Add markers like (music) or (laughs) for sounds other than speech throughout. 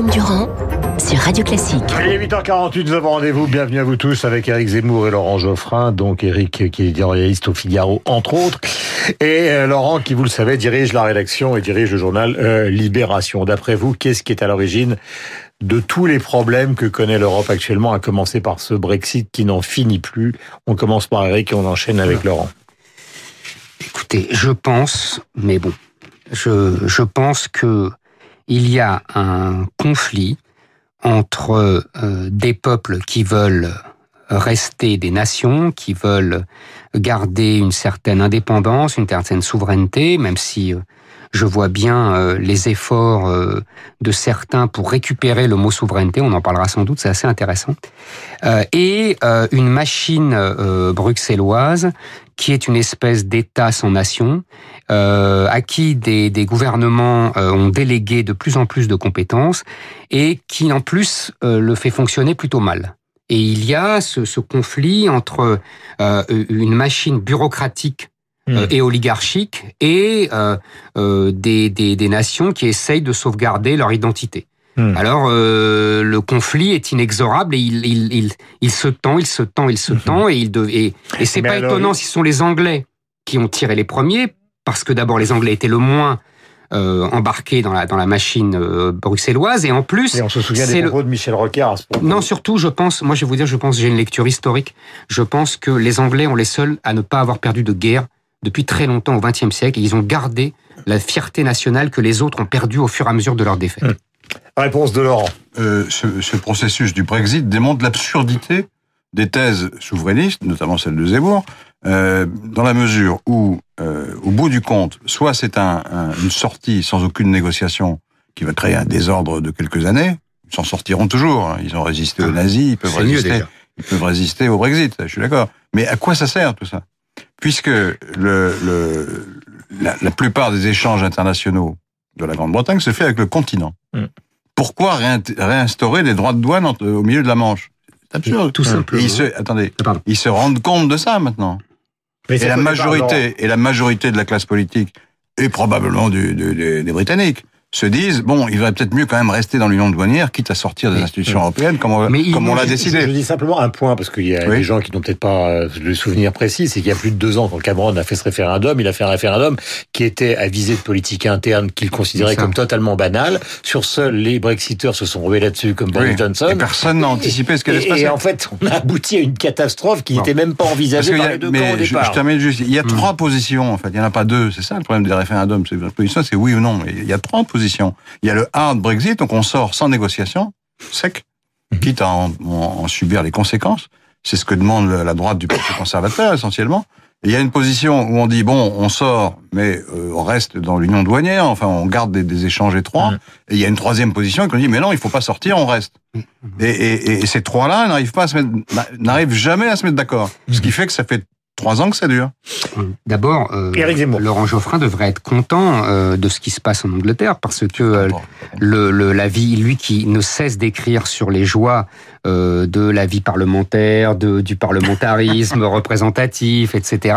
Guillaume Durand sur Radio Classique. Il est 8h48, nous avons rendez-vous. Bienvenue à vous tous avec Eric Zemmour et Laurent Geoffrin. Donc Eric qui est journaliste au Figaro, entre autres. Et euh, Laurent qui, vous le savez, dirige la rédaction et dirige le journal euh, Libération. D'après vous, qu'est-ce qui est à l'origine de tous les problèmes que connaît l'Europe actuellement, à commencer par ce Brexit qui n'en finit plus? On commence par Eric et on enchaîne avec Laurent. Écoutez, je pense, mais bon, je, je pense que il y a un conflit entre euh, des peuples qui veulent rester des nations, qui veulent garder une certaine indépendance, une certaine souveraineté, même si euh, je vois bien euh, les efforts de certains pour récupérer le mot souveraineté, on en parlera sans doute, c'est assez intéressant, et une machine bruxelloise qui est une espèce d'État sans nation, euh, à qui des, des gouvernements euh, ont délégué de plus en plus de compétences et qui en plus euh, le fait fonctionner plutôt mal. Et il y a ce, ce conflit entre euh, une machine bureaucratique hmm. et oligarchique et des, des, des nations qui essayent de sauvegarder leur identité. Hmm. Alors euh, le conflit est inexorable et il, il, il, il, se tend, il se tend, il se hmm. tend et il de, et, et c'est pas étonnant si ce sont les Anglais qui ont tiré les premiers parce que d'abord les Anglais étaient le moins euh, embarqués dans la dans la machine euh, bruxelloise et en plus et on se souvient des propos de Michel Rocard. Non, surtout je pense, moi je vais vous dire, je pense j'ai une lecture historique. Je pense que les Anglais ont les seuls à ne pas avoir perdu de guerre depuis très longtemps au XXe siècle et ils ont gardé la fierté nationale que les autres ont perdue au fur et à mesure de leur défaite. Hmm. Réponse de Laurent. Euh, ce, ce, processus du Brexit démontre l'absurdité des thèses souverainistes, notamment celle de Zemmour, euh, dans la mesure où, euh, au bout du compte, soit c'est un, un, une sortie sans aucune négociation qui va créer un désordre de quelques années, ils s'en sortiront toujours. Hein. Ils ont résisté aux nazis, ils peuvent résister. Ils peuvent résister au Brexit. Je suis d'accord. Mais à quoi ça sert tout ça? Puisque le, le la, la, plupart des échanges internationaux de la Grande-Bretagne se fait avec le continent. Mm pourquoi réinstaurer des droits de douane au milieu de la Manche? C'est absurde. Tout simplement. ils se, attendez, ils se rendent compte de ça maintenant. et la majorité et la majorité de la classe politique et probablement du, des Britanniques se disent bon, il va peut-être mieux quand même rester dans l'union douanière, quitte à sortir des institutions européennes, comme on, comme on l'a décidé. Je, dis simplement un point parce qu'il y a des gens qui n'ont peut-être pas euh, le souvenir précis, c'est qu'il y a plus de deux ans, quand Cameron a fait ce référendum, il a fait un référendum qui était à visée de politique interne qu'il considérait comme totalement banal. Sur ce, les Brexiteurs se sont revés là-dessus, comme Boris Johnson. Et personne n'a anticipé ce qu'allait se passer. Et en fait, on a abouti à une catastrophe qui n'était même pas envisagée par les deux camps au départ. Je, termine juste. Il y a hmm. trois positions. En fait, il y en a pas deux. C'est ça le problème des référendums. C'est oui ou non. Il y a trois positions. Il y a le hard Brexit, donc on sort sans négociation, sec, mhm. quitte à en, subir les conséquences. C'est ce que demande la droite du Parti conservateur essentiellement. Et il y a une position où on dit bon, on sort, mais euh, on reste dans l'union douanière. Enfin, on garde des, échanges étroits. Mhm. Et il y a une troisième position qui dit mais non, il faut pas sortir, on reste. Mhm. Et, et, ces trois-là n'arrivent pas à se mettre, n'arrivent jamais à se mettre d'accord. Ce qui fait que ça fait trois ans que ça dure. D'abord, euh, Laurent Geoffrin devrait être content euh, de ce qui se passe en Angleterre parce que euh, le, le, la vie, lui qui ne cesse d'écrire sur les joies euh, de la vie parlementaire, de, du parlementarisme (laughs) représentatif, etc.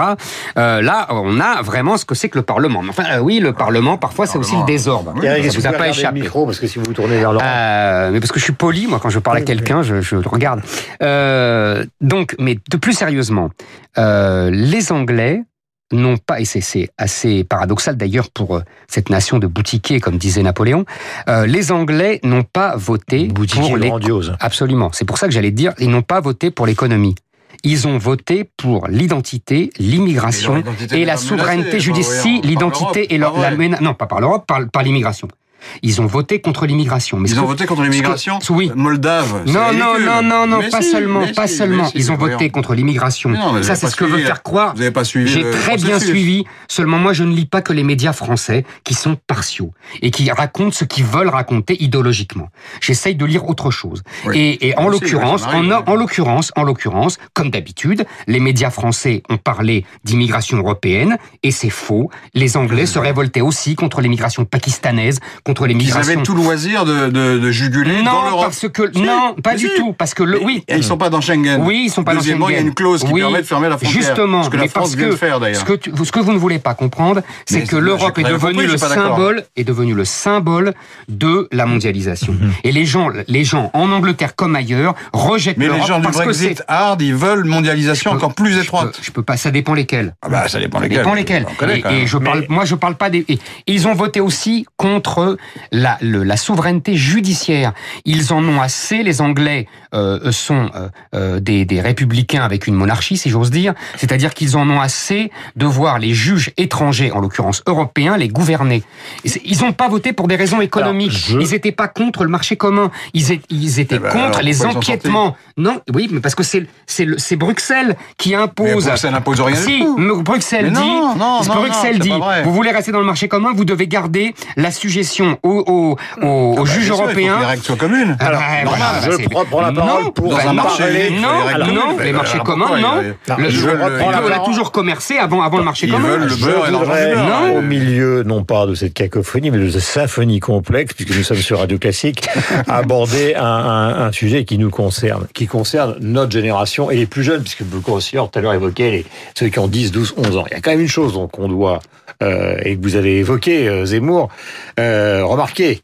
Euh, là, on a vraiment ce que c'est que le Parlement. Enfin, euh, oui, le Parlement, parfois, c'est aussi le désordre. ça vous a pas échappé. Le micro, parce que si vous vous tournez vers euh, mais parce que je suis poli, moi, quand je parle à quelqu'un, je, je regarde. donc, mais de plus sérieusement, les Anglais n'ont pas, et c'est assez paradoxal d'ailleurs pour euh, cette nation de boutiquiers, comme disait Napoléon, euh, les Anglais n'ont pas voté pour les... grandiose. Absolument. C'est pour ça que j'allais dire, ils n'ont pas voté pour l'économie. Ils ont voté pour l'identité, l'immigration et la souveraineté judiciaire. l'identité et la, non pas par l'Europe, par, par l'immigration. Ils ont voté contre l'immigration. Ils ont voté contre l'immigration oui. moldave. Non, non, non, non, non, pas seulement, pas seulement. Ils ont voté contre l'immigration. Ça, c'est ce que veut faire croire. Vous n'avez pas suivi. J'ai très bien suivi. Seulement, moi, je ne lis pas que les médias français qui sont partiaux et qui racontent ce qu'ils veulent raconter idéologiquement. J'essaye de lire autre chose. Et, et, en l'occurrence, en, en l'occurrence, en l'occurrence, comme d'habitude, les médias français ont parlé d'immigration européenne et c'est faux. Les Anglais se révoltaient aussi contre l'immigration pakistanaise, contre les Ils migrations. avaient tout loisir de, de, de juguler dans non, l'Europe. parce que Si, non, pas mais du si. tout, parce que le oui. Et ils sont pas dans Schengen. Oui, ils sont pas dans Deuxièmement, il y a Schengen. une clause qui Oui, permet de fermer la frontière. Justement, ce que la France parce vient que de faire d'ailleurs. ce ce que vous ne voulez pas comprendre, c'est que l'Europe est devenue le symbole, est devenu le symbole de la mondialisation. Mhm. Et les gens, les gens en Angleterre comme ailleurs rejettent Mais les l'Europe gens du parce que c'est Brexit hard, ils veulent mondialisation peux- encore plus je peux- étroite. Je peux pas, ça dépend lesquels. Ah bah, ça dépend Ça lesquels. dépend lesquels. On connaît Et, et je parle, Mais- moi, je parle pas des. et ils ont voté aussi contre la, le- la souveraineté judiciaire. Ils en ont assez. Les Anglais euh, sont euh, euh, des, des républicains avec une monarchie, si j'ose dire. C'est-à-dire qu'ils en ont assez de voir les juges étrangers, en l'occurrence européens, les gouverner. Ils n'ont pas voté pour des raisons économiques. je- Ils n'étaient pas contre le marché commun. Ils, étaient Eh ben, contre alors, les empiètements. Non, oui, mais parce que c'est c'est le- c'est Bruxelles qui Mais impose. Bruxelles n'impose rien du Si, tout. mais Bruxelles Mais dit, non, non, non, Bruxelles dit, vous voulez rester dans le marché commun, vous devez garder la suggestion aux, aux, aux, aux Ah bah, juges bien sûr, il faut que européens. Les règles soient communes. Ah, Alors, bah, normal, voilà, je prends- la parole non, pour Dans un non, marché, il faut les non, non, les marchés alors, communs, non. Non, Le- je le- on a parole. toujours commercé avant, avant le marché Ils commun. veulent le Je beurre et. Non. au milieu, non pas de cette cacophonie, mais de cette symphonie complexe, puisque nous sommes sur Radio Classique, (laughs) aborder un, un- un sujet qui nous concerne, qui concerne notre génération et les plus jeunes, puisque beaucoup aussi, tout à l'heure évoqué les, ceux qui ont 10, 12, 11 ans. Il y a quand même une chose qu'on doit, euh, et que vous avez évoqué, euh, Zemmour, euh, remarquez,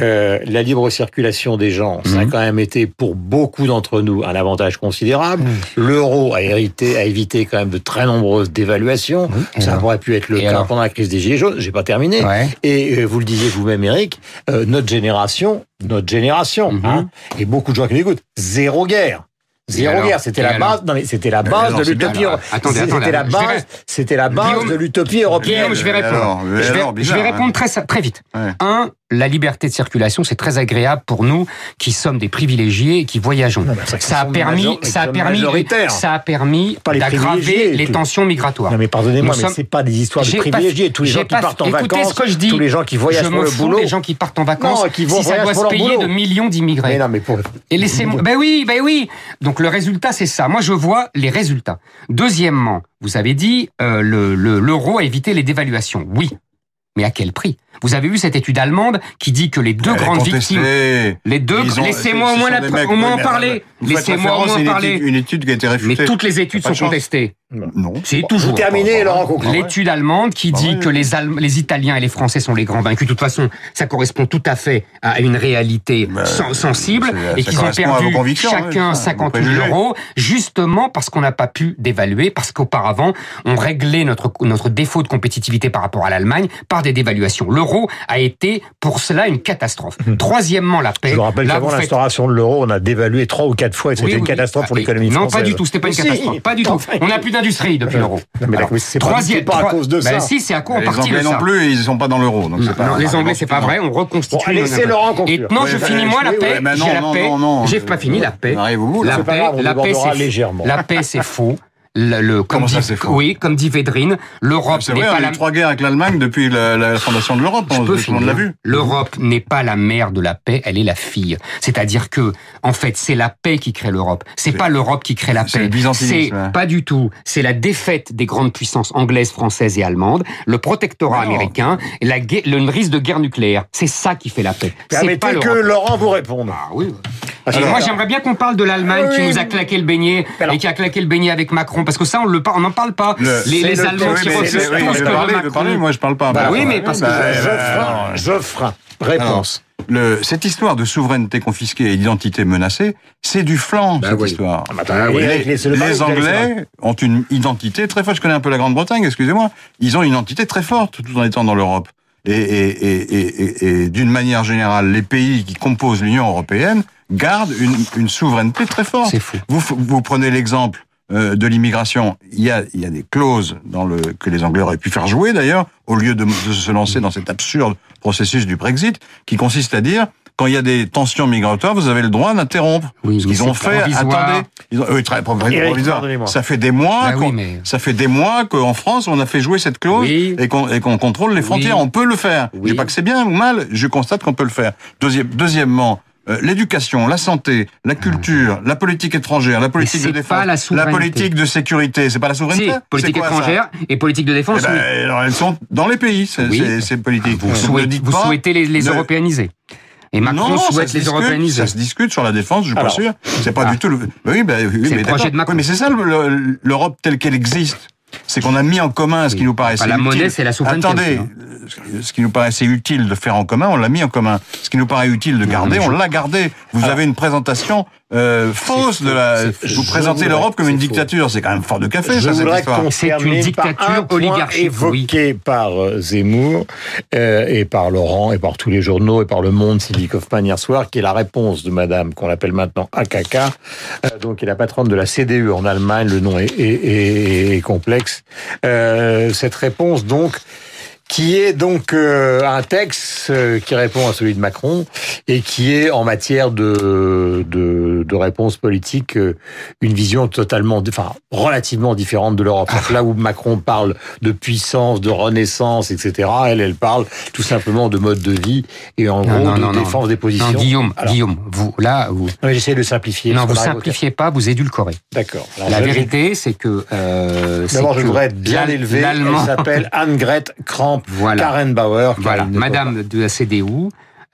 euh, la libre circulation des gens, ça a Mhm. quand même été pour beaucoup d'entre nous un avantage considérable. L'euro a hérité, a évité quand même de très nombreuses dévaluations. Et ça aurait pu être le Et cas pendant la crise des Gilets jaunes. J'ai pas terminé. Ouais. Et euh, vous le disiez vous-même, Eric, euh, notre génération, notre génération, Mhm. hein, et beaucoup de gens qui m'écoutent, zéro guerre. Zéro guerre, c'était la base. Non mais c'était la base de l'utopie. C'était la je vais- base. C'était la base de l'utopie européenne. Guillaume, je vais répondre. je vais, vais hein. répondre très, très vite. Un, la liberté de circulation, c'est très agréable pour nous qui sommes des privilégiés et qui voyageons. Non, ça a permis, major- ça a permis, ça a permis les d'aggraver les tout. tensions migratoires. Non mais pardonnez-moi, mais sommes- c'est pas des histoires de pas- privilégiés. Tous les gens qui partent en vacances, ce que je dis. tous les gens qui voyagent je pour me le boulot. des gens qui partent en vacances. Non, qui vont si ça doit se payer de millions d'immigrés. Mais non, mais pour... Et laissez-moi. Ben oui, ben oui. Donc le résultat, c'est ça. Moi, je vois les résultats. Deuxièmement, vous avez dit euh, le le- l'euro a évité les dévaluations. Oui, mais à quel prix? Vous avez vu cette étude allemande qui dit que les deux grandes victimes, les deux. Laissez-moi au moins, la- au moins en mais parler. Laissez-moi au moins parler. étude- Une étude qui a été Mais réfutée. toutes les études sont contestées. Non. C'est toujours. Laurent Concret. L'étude allemande qui Bah dit que les, Allem- les Italiens et les Français sont les grands vaincus. De toute façon, ça correspond tout à fait à une réalité Bah, sen- sensible c'est- et qu'ils ont perdu convictions, chacun oui, ça, 50 vos 000 préjugés. euros, justement parce qu'on n'a pas pu dévaluer, parce qu'auparavant, on réglait notre, notre défaut de compétitivité par rapport à l'Allemagne par des dévaluations. L'euro a été pour cela une catastrophe. Troisièmement, la paix. Je vous rappelle qu'avant faites- l'instauration de l'euro, on a dévalué trois ou quatre fois et c'était Oui, une oui, catastrophe oui. pour Ah, l'économie Non, française. pas du tout, c'était pas une Si. catastrophe. Pas du tout. On n'a plus d'industrie depuis l'euro. Non, c'est troisième, pas à cause de Ben ça. si, c'est à quoi en Les partie de Anglais non plus, ils sont pas dans l'euro. non, non, les Anglais, c'est pas vrai, on reconstitue. Laissez Laurent Et conclure. non, je finis moi la paix. non, J'ai la non, paix. non, non, J'ai pas fini la paix. La paix. La paix, c'est faux. Le, le- comme Comment ça, dit- Oui, comme dit Védrine, l'Europe C'est n'est vrai, pas on la. eu trois guerres avec l'Allemagne depuis la, la fondation de l'Europe. Peux Tout le monde l'a vu. L'Europe n'est pas la mère de la paix, elle est la fille. C'est-à-dire que, en fait, c'est la paix qui crée l'Europe. C'est pas l'Europe qui crée la paix. C'est ouais. pas du tout. C'est la défaite des grandes puissances anglaises, françaises et allemandes, le protectorat Non. américain et la guerre- le risque de guerre nucléaire. C'est ça qui fait la paix. C'est pas Permettez que l'Europe. Laurent vous réponde. Ah oui. Ah, Et c'est moi, j'aimerais bien qu'on parle de l'Allemagne Ah qui oui. nous a claqué le beignet Alors- et qui a claqué le beignet avec Macron, parce que ça, on le n'en parle pas. Le- les le- Allemands oui, qui refusent c'est- oui, tout je ce que parler, je vais parler, Macron. moi je parle pas. Bah Bah, oui, mais bah, parce bah, que- euh, Geoffrin, Geoffrin, réponse. le, cette histoire de souveraineté confisquée et d'identité menacée, c'est du flanc, Bah cette oui. histoire. Ah, bah, attends, les, Anglais ont une identité très forte. Je connais un peu la Grande-Bretagne, excusez-moi. Ils ont une identité très forte tout en étant dans l'Europe. Et, et, et, et, d'une manière générale, les pays qui composent l'Union européenne gardent une, une souveraineté très forte. C'est fou. Vous, vous prenez l'exemple euh, de l'immigration. Il y a, il y a des clauses dans le, que les Anglais auraient pu faire jouer d'ailleurs, au lieu de, de se lancer dans cet absurde processus du Brexit, qui consiste à dire quand il y a des tensions migratoires, vous avez le droit d'interrompre. Oui, Ce qu'ils ont fait, provisoire. attendez. Ils ont, oui, très provisoire. Ça fait des mois, Bah oui, qu'on- mais- ça fait des mois qu'en France, on a fait jouer cette clause Oui. et qu'on contrôle les frontières. Oui. On peut le faire. Oui. Je dis pas que c'est bien ou mal, je constate qu'on peut le faire. Deuxième, deuxièmement, euh, l'éducation, la santé, la culture, la politique étrangère, la politique de défense, pas la souveraineté. politique de sécurité, c'est pas la souveraineté Si, politique quoi, étrangère et politique de défense. Eh ben, oui. alors, elles sont dans les pays, ces, Oui. ces- ces politiques. Vous, Ne souhaitez, vous pas- souhaitez les, les ne- européaniser. Et Macron non, ça souhaite les discute, européaniser. Ça se discute sur la défense, je suis pas Alors, sûr. C'est pas ah. du tout le. Oui, bah, oui, mais le projet de Macron. Oui, mais c'est ça le- le- l'Europe telle qu'elle existe. C'est qu'on a mis en commun ce qui nous paraissait Enfin, la utile. monnaie, c'est la souveraineté Attendez, aussi, euh, ce qui nous paraissait utile de faire en commun, on l'a mis en commun. Ce qui nous paraît utile de garder, je- on l'a gardé. Vous avez une présentation euh, fausse de la. Vous présentez l'Europe comme une faux. dictature. C'est quand même fort de café, Je ça, voudrais C'est une dictature par un point oligarchique, évoqué par euh, Zemmour euh, et par Laurent et par tous les journaux et par Le Monde, Sylvie Kaufmann hier soir, qui est la réponse de Madame qu'on appelle maintenant AKK, euh, donc qui est la patronne de la CDU en Allemagne. Le nom est, est- est- est complexe. Euh, cette réponse donc qui est donc euh, un texte euh, qui répond à celui de Macron et qui est en matière de de, de réponse politique euh, une vision totalement, enfin relativement différente de l'Europe. Là où Macron parle de puissance, de renaissance, etc., elle, elle parle tout simplement de mode de vie et en Non, gros non, de non, non. défense des positions. Non, Guillaume, Alors, Guillaume, vous, là, vous, J'essaie de simplifier. non, vous simplifiez pas, vous édulcorez. D'accord. La vérité, c'est que. Euh, D'abord, je voudrais être bien élevé. Elle s'appelle (laughs) Anne-Gret Kramp Voilà. Karenbauer. car Voilà, Madame de la CDU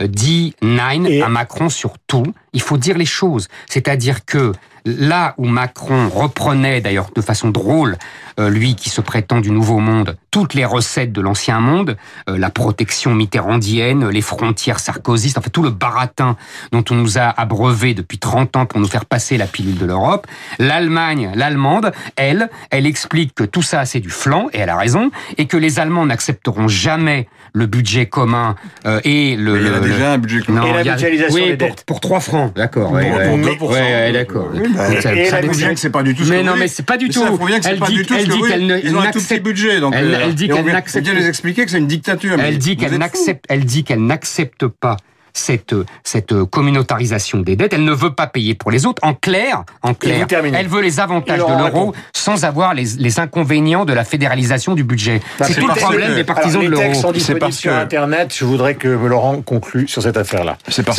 euh, dit nine Et- à Macron sur tout. Il faut dire les choses. C'est-à-dire que là où Macron reprenait, d'ailleurs de façon drôle, euh, lui qui se prétend du nouveau monde, toutes les recettes de l'ancien monde, euh, la protection mitterrandienne, les frontières sarkozystes, en fait tout le baratin dont on nous a abreuvé depuis 30 ans pour nous faire passer la pilule de l'Europe, l'Allemagne, l'allemande, elle, elle explique que tout ça c'est du flanc, et elle a raison, et que les Allemands n'accepteront jamais le budget commun euh, et le... Mais il y a le- déjà un budget commun. Et la mutualisation oui, des pour, dettes. pour 3 francs, d'accord. Pour- ouais, pour ouais. 2%. Ouais, ouais, d'accord. Oui, bah, Ça- et ça bien que c'est pas du tout ce Mais que non, mais c'est pas du Mais tout. Ça prouve bien que c'est Elle pas dit- du tout ce elle que dit vous qu'elle ne- Ils ont un tout petit n'accepte- budget. Donc, Elle- euh, elle dit qu'elle n'accepte- On vient les expliquer que c'est une dictature. Elle dit qu'elle n'accepte, elle dit qu'elle n'accepte pas cette cette communautarisation des dettes. Elle ne veut pas payer pour les autres. En clair, en clair, elle veut les avantages de l'euro sans avoir les, les inconvénients de la fédéralisation du budget. C'est tout le les problème des partisans Alors, de les l'euro. textes sont C'est disponibles parce sur que- Internet. Je voudrais que Laurent conclue sur cette affaire-là. C'est parce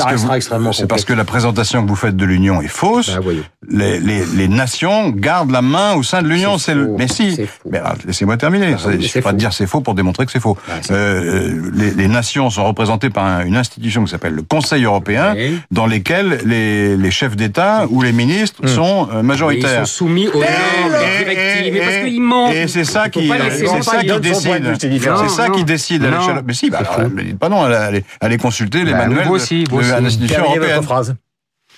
parce que la présentation que vous faites de l'Union est fausse. Bah. Les, les, les nations gardent la main au sein de l'Union. C'est le. Mais si. Mais laissez-moi terminer. C'est suffit pas faux. dire c'est faux pour démontrer que c'est faux. C'est Euh, les, les nations sont représentées par un- une institution qui s'appelle le Conseil européen, Oui. dans lesquelles les, les chefs d'État ou les ministres sont euh, Ils majoritaires. sont soumis aux normes, directives, mais et- parce qu'ils mentent. Et c'est ça qui, c'est ça qui décide. C'est ça qui décide à Non. l'échelle. Mais si, bah, alors, mais pas non, allez, allez consulter les Bah, manuels de- aussi, vous de l'institution européenne.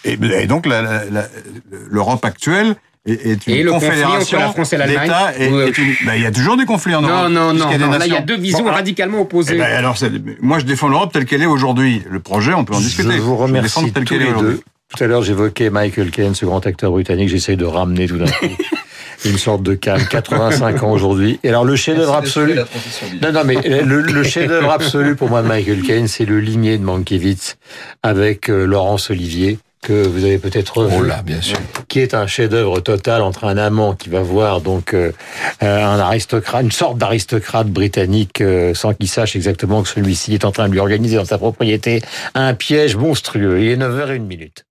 Et, et donc la- la- la- l'Europe actuelle est, est une Et le confédération entre la France et l'Allemagne ben, Il y a toujours des conflits en Non, Europe. non, non, des non. Là, il y a deux visions Bon, radicalement Eh opposées. ben, alors, c'est- moi, je défends l'Europe telle qu'elle est aujourd'hui. Le projet, on peut en discuter. Je vous remercie tous qu'elle les deux. Tout à l'heure, j'évoquais Michael Caine, ce grand acteur britannique. J'essaye de ramener tout d'un coup (laughs) une sorte de calme. 85 ans aujourd'hui. Et alors, le chef-d'œuvre absolu. Non, non, mais le, le chef-d'œuvre absolu pour moi de Michael Caine, c'est le ligné de Mankiewicz avec euh, Laurence Olivier que vous avez peut-être revu, Oh bien sûr. qui est un chef-d'œuvre total entre un amant qui va voir donc euh, euh, un aristocrate, une sorte d'aristocrate britannique euh, sans qu'il sache exactement que celui-ci est en train de lui organiser dans sa propriété un piège monstrueux. Il est 9h01 minute.